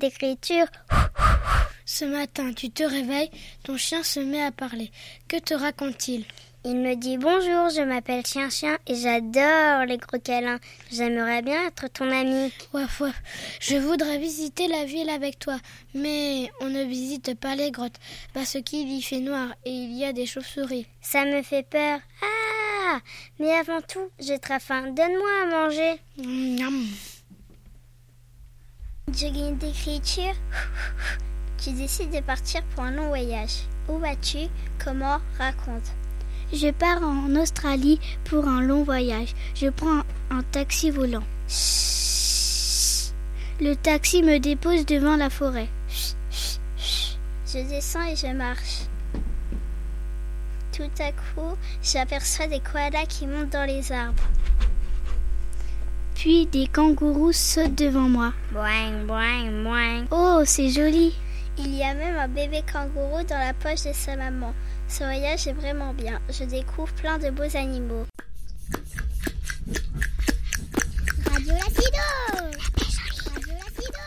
D'écriture. Ce matin, tu te réveilles, ton chien se met à parler. Que te raconte-t-il? Il me dit bonjour, je m'appelle Chien Chien et j'adore les gros câlins. J'aimerais bien être ton ami. Waf, waf. Je voudrais visiter la ville avec toi, mais on ne visite pas les grottes parce qu'il y fait noir et il y a des chauves-souris. Ça me fait peur. Ah Mais avant tout, j'ai très faim. Donne-moi à manger. Miam. Jogging d'écriture. Tu décides de partir pour un long voyage. Où vas-tu? Comment? Raconte. Je pars en Australie pour un long voyage. Je prends un taxi volant. Le taxi me dépose devant la forêt. Je descends et je marche. Tout à coup, j'aperçois des koalas qui montent dans les arbres. Puis des kangourous sautent devant moi. Boing, boing, boing. Oh, c'est joli. Il y a même un bébé kangourou dans la poche de sa maman. Ce voyage est vraiment bien. Je découvre plein de beaux animaux. Radio Lacido Radio Lacido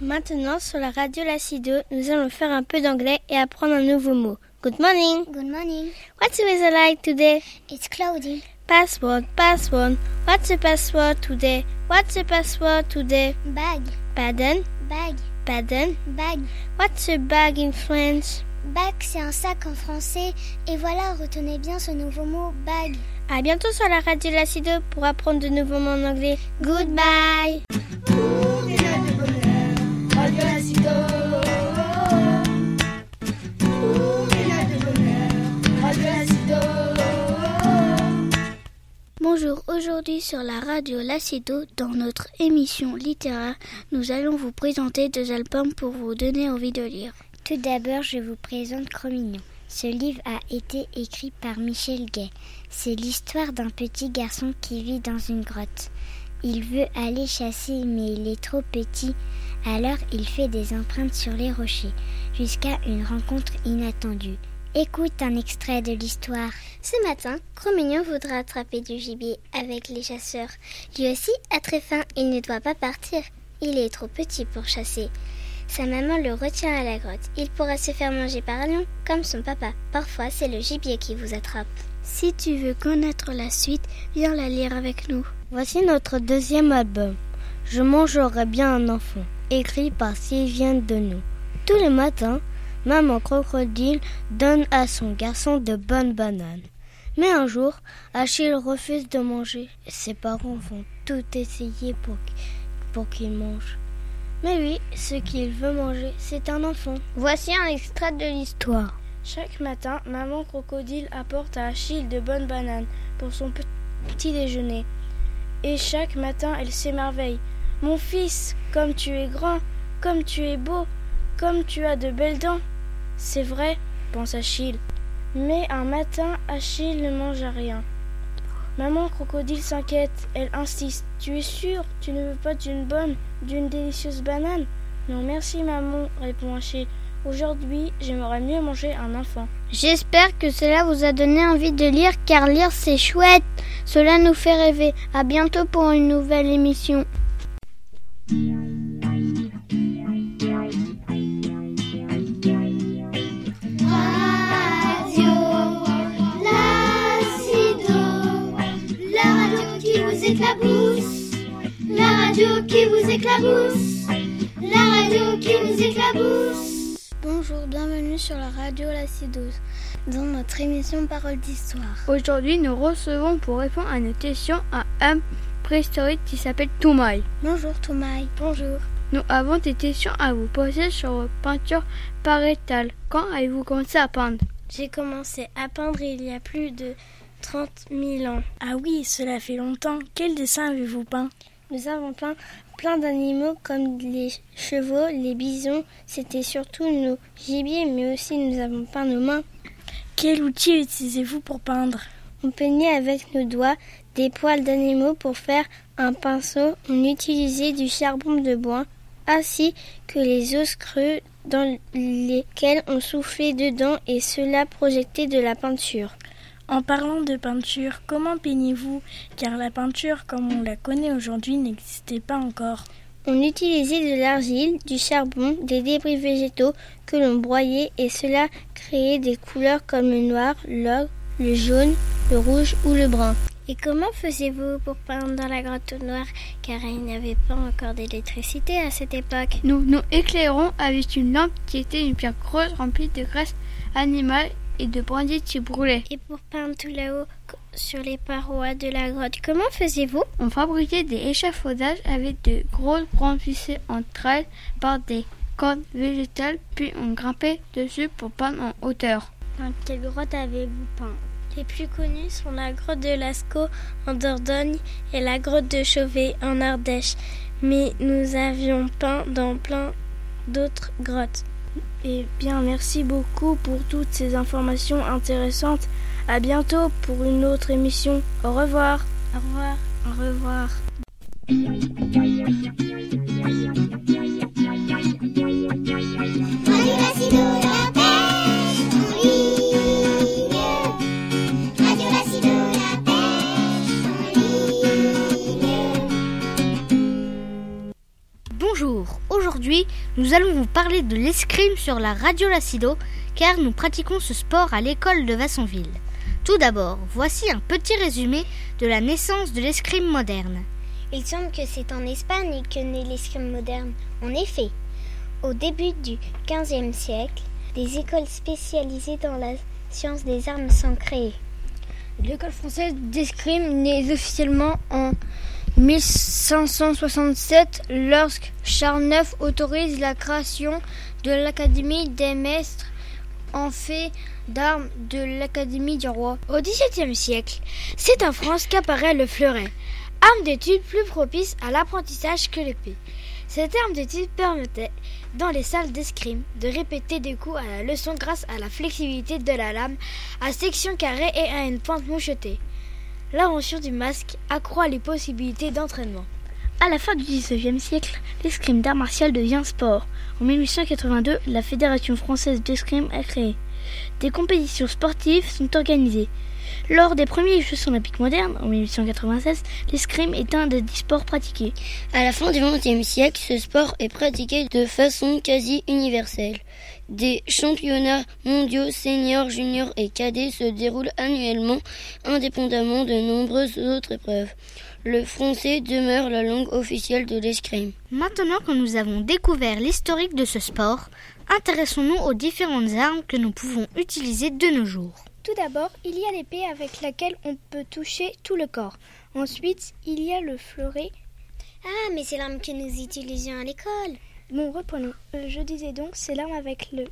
Maintenant, sur la radio Lacido, nous allons faire un peu d'anglais et apprendre un nouveau mot. Good morning. Good morning. What's the weather like today? It's cloudy. Password, password. What's the password today? What's the password today? Bag, Pardon? bag, Pardon? bag. What's a bag in French? Bag, c'est un sac en français. Et voilà, retenez bien ce nouveau mot, bag. À bientôt sur la radio Lacido pour apprendre de nouveaux mots en anglais. Goodbye. Bonjour, aujourd'hui sur la radio Lacido, dans notre émission littéraire, nous allons vous présenter deux albums pour vous donner envie de lire. Tout d'abord, je vous présente Cromignon. Ce livre a été écrit par Michel Gay. C'est l'histoire d'un petit garçon qui vit dans une grotte. Il veut aller chasser, mais il est trop petit. Alors il fait des empreintes sur les rochers, jusqu'à une rencontre inattendue. Écoute un extrait de l'histoire. Ce matin, Cromignon voudra attraper du gibier avec les chasseurs. Lui aussi a très faim, il ne doit pas partir. Il est trop petit pour chasser. Sa maman le retient à la grotte. Il pourra se faire manger par un lion, comme son papa. Parfois, c'est le gibier qui vous attrape. Si tu veux connaître la suite, viens la lire avec nous. Voici notre deuxième album. Je mangerai bien un enfant, écrit par Sylviane Denou. Tous les matins, maman crocodile donne à son garçon de bonnes bananes. Mais un jour, Achille refuse de manger. Ses parents vont tout essayer pour, pour qu'il mange. Mais lui, ce qu'il veut manger, c'est un enfant. Voici un extrait de l'histoire. Chaque matin, maman crocodile apporte à Achille de bonnes bananes pour son petit déjeuner. Et chaque matin, elle s'émerveille. Mon fils, comme tu es grand, comme tu es beau, comme tu as de belles dents. C'est vrai, pense Achille. Mais un matin, Achille ne mange rien. Maman crocodile s'inquiète, elle insiste. Tu es sûr Tu ne veux pas d'une bonne, d'une délicieuse banane? Non merci maman, répond Achille. Aujourd'hui, j'aimerais mieux manger un enfant. J'espère que cela vous a donné envie de lire car lire c'est chouette. Cela nous fait rêver. À bientôt pour une nouvelle émission. Éclabousse, la radio qui vous éclabousse. Bonjour, bienvenue sur la radio Lacidos, dans notre émission Parole d'Histoire. Aujourd'hui, nous recevons pour répondre à une question un homme préhistorique qui s'appelle Toumaï. Bonjour Toumaï. Bonjour. Nous avons des questions à vous poser sur votre peinture pariétale. Quand avez-vous commencé à peindre? J'ai commencé à peindre il y a plus de 30 000 ans. Ah oui, cela fait longtemps. Quel dessin avez-vous peint? Nous avons peint plein d'animaux comme les chevaux, les bisons. C'était surtout nos gibiers, mais aussi nous avons peint nos mains. Quel outil utilisez-vous pour peindre? On peignait avec nos doigts des poils d'animaux pour faire un pinceau. On utilisait du charbon de bois ainsi que les os creux dans lesquels on soufflait dedans et cela projetait de la peinture. En parlant de peinture, comment peignez-vous? Car la peinture, comme on la connaît aujourd'hui, n'existait pas encore. On utilisait de l'argile, du charbon, des débris végétaux que l'on broyait et cela créait des couleurs comme le noir, l'or, le jaune, le rouge ou le brun. Et comment faisiez-vous pour peindre dans la grotte au noir Car il n'y avait pas encore d'électricité à cette époque. Nous nous éclairons avec une lampe qui était une pierre creuse remplie de graisse animale et de brindilles qui brûlaient. Et pour peindre tout là-haut sur les parois de la grotte, comment faisiez-vous? On fabriquait des échafaudages avec de grosses branches vissées entre elles par des cordes végétales, puis on grimpait dessus pour peindre en hauteur. Dans quelle grotte avez-vous peint? Les plus connues sont la grotte de Lascaux en Dordogne et la grotte de Chauvet en Ardèche. Mais nous avions peint dans plein d'autres grottes. Eh bien, merci beaucoup pour toutes ces informations intéressantes. À bientôt pour une autre émission. Au revoir. Au revoir. Au revoir. Nous allons vous parler de l'escrime sur la radio Lacido, car nous pratiquons ce sport à l'école de Vassonville. Tout d'abord, voici un petit résumé de la naissance de l'escrime moderne. Il semble que c'est en Espagne que naît l'escrime moderne. En effet, au début du XVe siècle, des écoles spécialisées dans la science des armes sont créées. L'école française d'escrime naît officiellement en 1567 lorsque Charles IX autorise la création de l'Académie des maîtres en fait d'armes de l'Académie du roi. Au XVIIe siècle, c'est en France qu'apparaît le fleuret, arme d'étude plus propice à l'apprentissage que l'épée. Cette arme d'étude permettait, dans les salles d'escrime, de répéter des coups à la leçon grâce à la flexibilité de la lame, à section carrée et à une pointe mouchetée. L'invention du masque accroît les possibilités d'entraînement. À la fin du XIXe siècle, l'escrime d'art martial devient sport. En 1882, la Fédération française d'escrime est créée. Des compétitions sportives sont organisées. Lors des premiers Jeux olympiques modernes, en 1896, l'escrime est un des dix sports pratiqués. À la fin du XXe siècle, ce sport est pratiqué de façon quasi universelle. Des championnats mondiaux seniors, juniors et cadets se déroulent annuellement, indépendamment de nombreuses autres épreuves. Le français demeure la langue officielle de l'escrime. Maintenant que nous avons découvert l'historique de ce sport, intéressons-nous aux différentes armes que nous pouvons utiliser de nos jours. Tout d'abord, il y a l'épée avec laquelle on peut toucher tout le corps. Ensuite, il y a le fleuret. Ah, mais c'est l'arme que nous utilisions à l'école. Bon, reprenons. Euh, je disais donc, c'est l'arme avec le,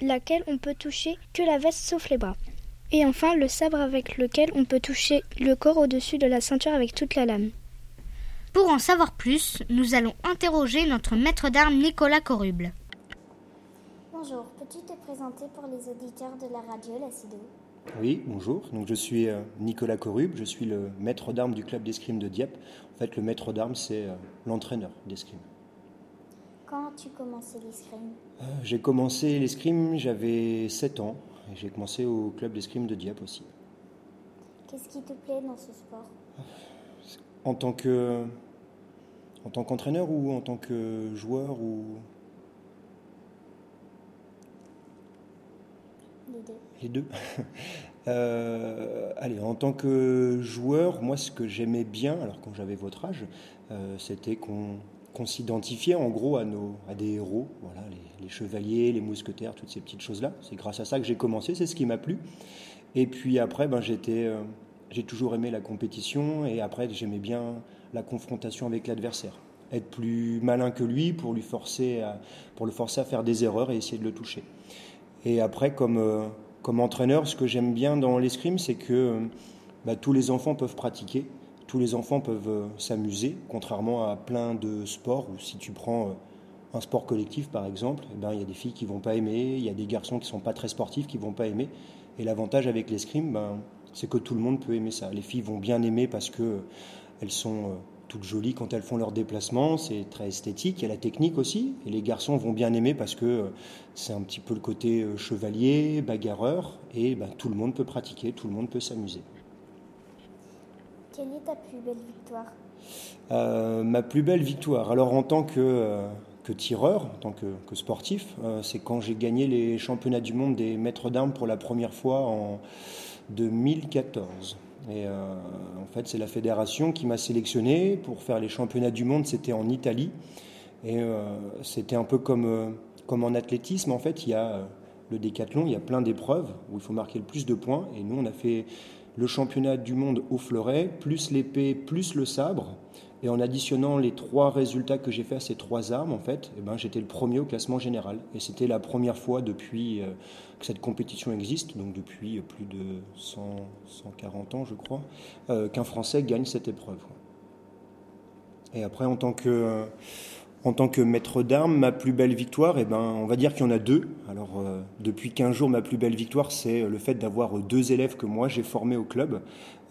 laquelle on peut toucher que la veste sauf les bras. Et enfin, le sabre avec lequel on peut toucher le corps au-dessus de la ceinture avec toute la lame. Pour en savoir plus, nous allons interroger notre maître d'armes Nicolas Coruble. Bonjour, peux-tu te présenter pour les auditeurs de la radio La oui, bonjour. Donc, je suis euh, Nicolas Corrube, je suis le maître d'armes du club d'escrime de Dieppe. En fait, le maître d'armes, c'est euh, l'entraîneur d'escrime. Quand as-tu commencé l'escrime? Euh, J'ai commencé l'escrime, j'avais 7 ans, et j'ai commencé au club d'escrime de Dieppe aussi. Qu'est-ce qui te plaît dans ce sport? En tant que. En tant qu'entraîneur ou en tant que joueur ou? Les deux. Euh, allez, en tant que joueur, moi, ce que j'aimais bien, alors quand j'avais votre âge, euh, c'était qu'on s'identifiait en gros à, nos, à des héros, voilà, les, chevaliers, les mousquetaires, toutes ces petites choses-là. C'est grâce à ça que j'ai commencé, c'est ce qui m'a plu. Et puis après, ben, euh, j'ai toujours aimé la compétition et après, j'aimais bien la confrontation avec l'adversaire. Être plus malin que lui pour, lui forcer pour le forcer à faire des erreurs et essayer de le toucher. Et après, comme comme entraîneur, ce que j'aime bien dans l'escrime, c'est que bah, tous les enfants peuvent pratiquer, tous les enfants peuvent euh, s'amuser, contrairement à plein de sports où si tu prends euh, un sport collectif par exemple, eh ben, il y a des filles qui vont pas aimer, il y a des garçons qui sont pas très sportifs qui vont pas aimer. Et l'avantage avec l'escrime, ben, c'est que tout le monde peut aimer ça. Les filles vont bien aimer parce que elles sont toutes jolies quand elles font leur déplacement, c'est très esthétique, il y a la technique aussi, et les garçons vont bien aimer parce que c'est un petit peu le côté chevalier, bagarreur, et ben, tout le monde peut pratiquer, tout le monde peut s'amuser. Quelle est ta plus belle victoire? Ma plus belle victoire, alors en tant que que tireur, en tant que, sportif, euh, c'est quand j'ai gagné les championnats du monde des maîtres d'armes pour la première fois en 2014. Et euh, en fait, c'est la fédération qui m'a sélectionné pour faire les championnats du monde. C'était en Italie. Et euh, c'était un peu comme, comme en athlétisme. En fait, il y a le décathlon, il y a plein d'épreuves où il faut marquer le plus de points. Et nous, on a fait le championnat du monde au fleuret, plus l'épée, plus le sabre. Et en additionnant les trois résultats que j'ai fait à ces trois armes, en fait, eh ben, j'étais le premier au classement général. Et c'était la première fois depuis euh, que cette compétition existe, donc depuis plus de 140 ans, je crois, euh, qu'un Français gagne cette épreuve. Et après, en tant que en tant que maître d'armes, ma plus belle victoire, eh ben, on va dire qu'il y en a deux. Alors, euh, depuis 15 jours, ma plus belle victoire, c'est le fait d'avoir deux élèves que moi j'ai formés au club,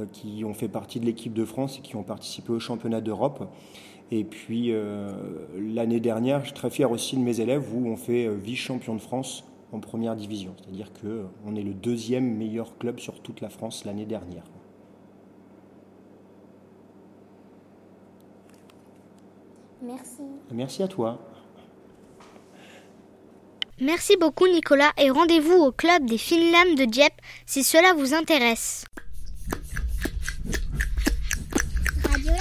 euh, qui ont fait partie de l'équipe de France et qui ont participé au championnat d'Europe. Et puis, euh, l'année dernière, je suis très fier aussi de mes élèves où on fait vice-champion de France en première division. C'est-à-dire qu'on est le deuxième meilleur club sur toute la France l'année dernière. Merci. Merci à toi. Merci beaucoup Nicolas et rendez-vous au club des fines lames de Dieppe si cela vous intéresse. Radio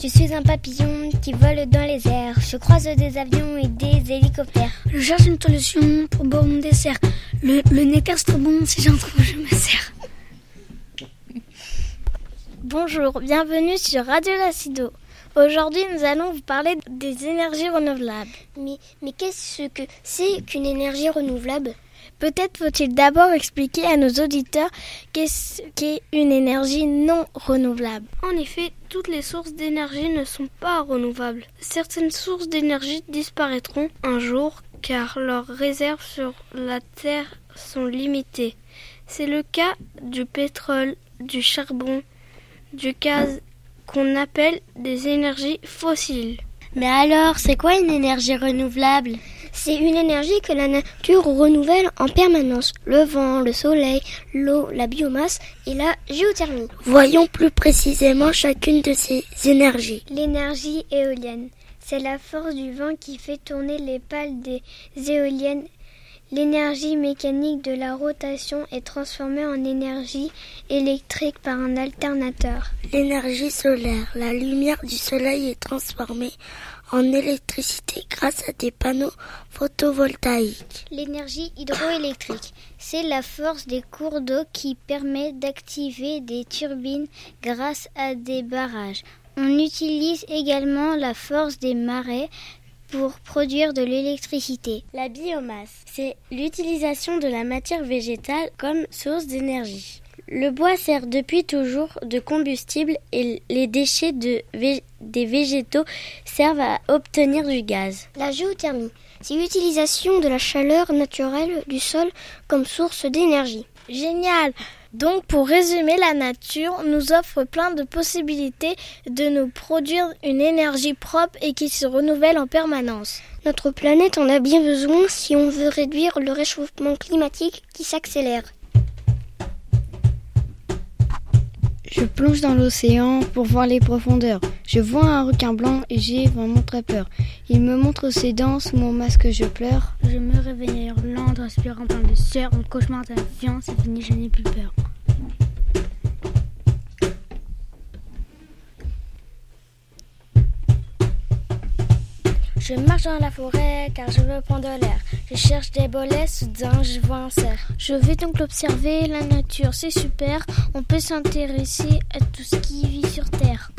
Je suis un papillon qui vole dans les airs. Je croise des avions et des hélicoptères. Je cherche une solution pour boire mon dessert. Le, le nectar c'est trop bon, si j'en trouve, je me sers. Bonjour, bienvenue sur Radio Lacido. Aujourd'hui, nous allons vous parler des énergies renouvelables. Mais, mais qu'est-ce que c'est qu'une énergie renouvelable? Peut-être faut-il d'abord expliquer à nos auditeurs qu'est-ce qu'est une énergie non renouvelable. En effet, toutes les sources d'énergie ne sont pas renouvelables. Certaines sources d'énergie disparaîtront un jour car leurs réserves sur la Terre sont limitées. C'est le cas du pétrole, du charbon, du gaz qu'on appelle des énergies fossiles. Mais alors, c'est quoi une énergie renouvelable? C'est une énergie que la nature renouvelle en permanence. Le vent, le soleil, l'eau, la biomasse et la géothermie. Voyons plus précisément chacune de ces énergies. L'énergie éolienne. C'est la force du vent qui fait tourner les pales des éoliennes L'énergie mécanique de la rotation est transformée en énergie électrique par un alternateur. L'énergie solaire, la lumière du soleil est transformée en électricité grâce à des panneaux photovoltaïques. L'énergie hydroélectrique, c'est la force des cours d'eau qui permet d'activer des turbines grâce à des barrages. On utilise également la force des marais pour produire de l'électricité. La biomasse, c'est l'utilisation de la matière végétale comme source d'énergie. Le bois sert depuis toujours de combustible et les déchets de des végétaux servent à obtenir du gaz. La géothermie, c'est l'utilisation de la chaleur naturelle du sol comme source d'énergie. Génial donc, pour résumer, la nature nous offre plein de possibilités de nous produire une énergie propre et qui se renouvelle en permanence. Notre planète en a bien besoin si on veut réduire le réchauffement climatique qui s'accélère. Je plonge dans l'océan pour voir les profondeurs. Je vois un requin blanc et j'ai vraiment très peur. Il me montre ses dents sous mon masque, je pleure. Je me réveille hurlant, transpirant plein de sueur. Mon cauchemar devient, c'est fini, je n'ai plus peur. Je marche dans la forêt car je veux prendre l'air. Je cherche des bolets, soudain je vois un cerf. Je vais donc l'observer, la nature c'est super. On peut s'intéresser à tout ce qui vit sur Terre.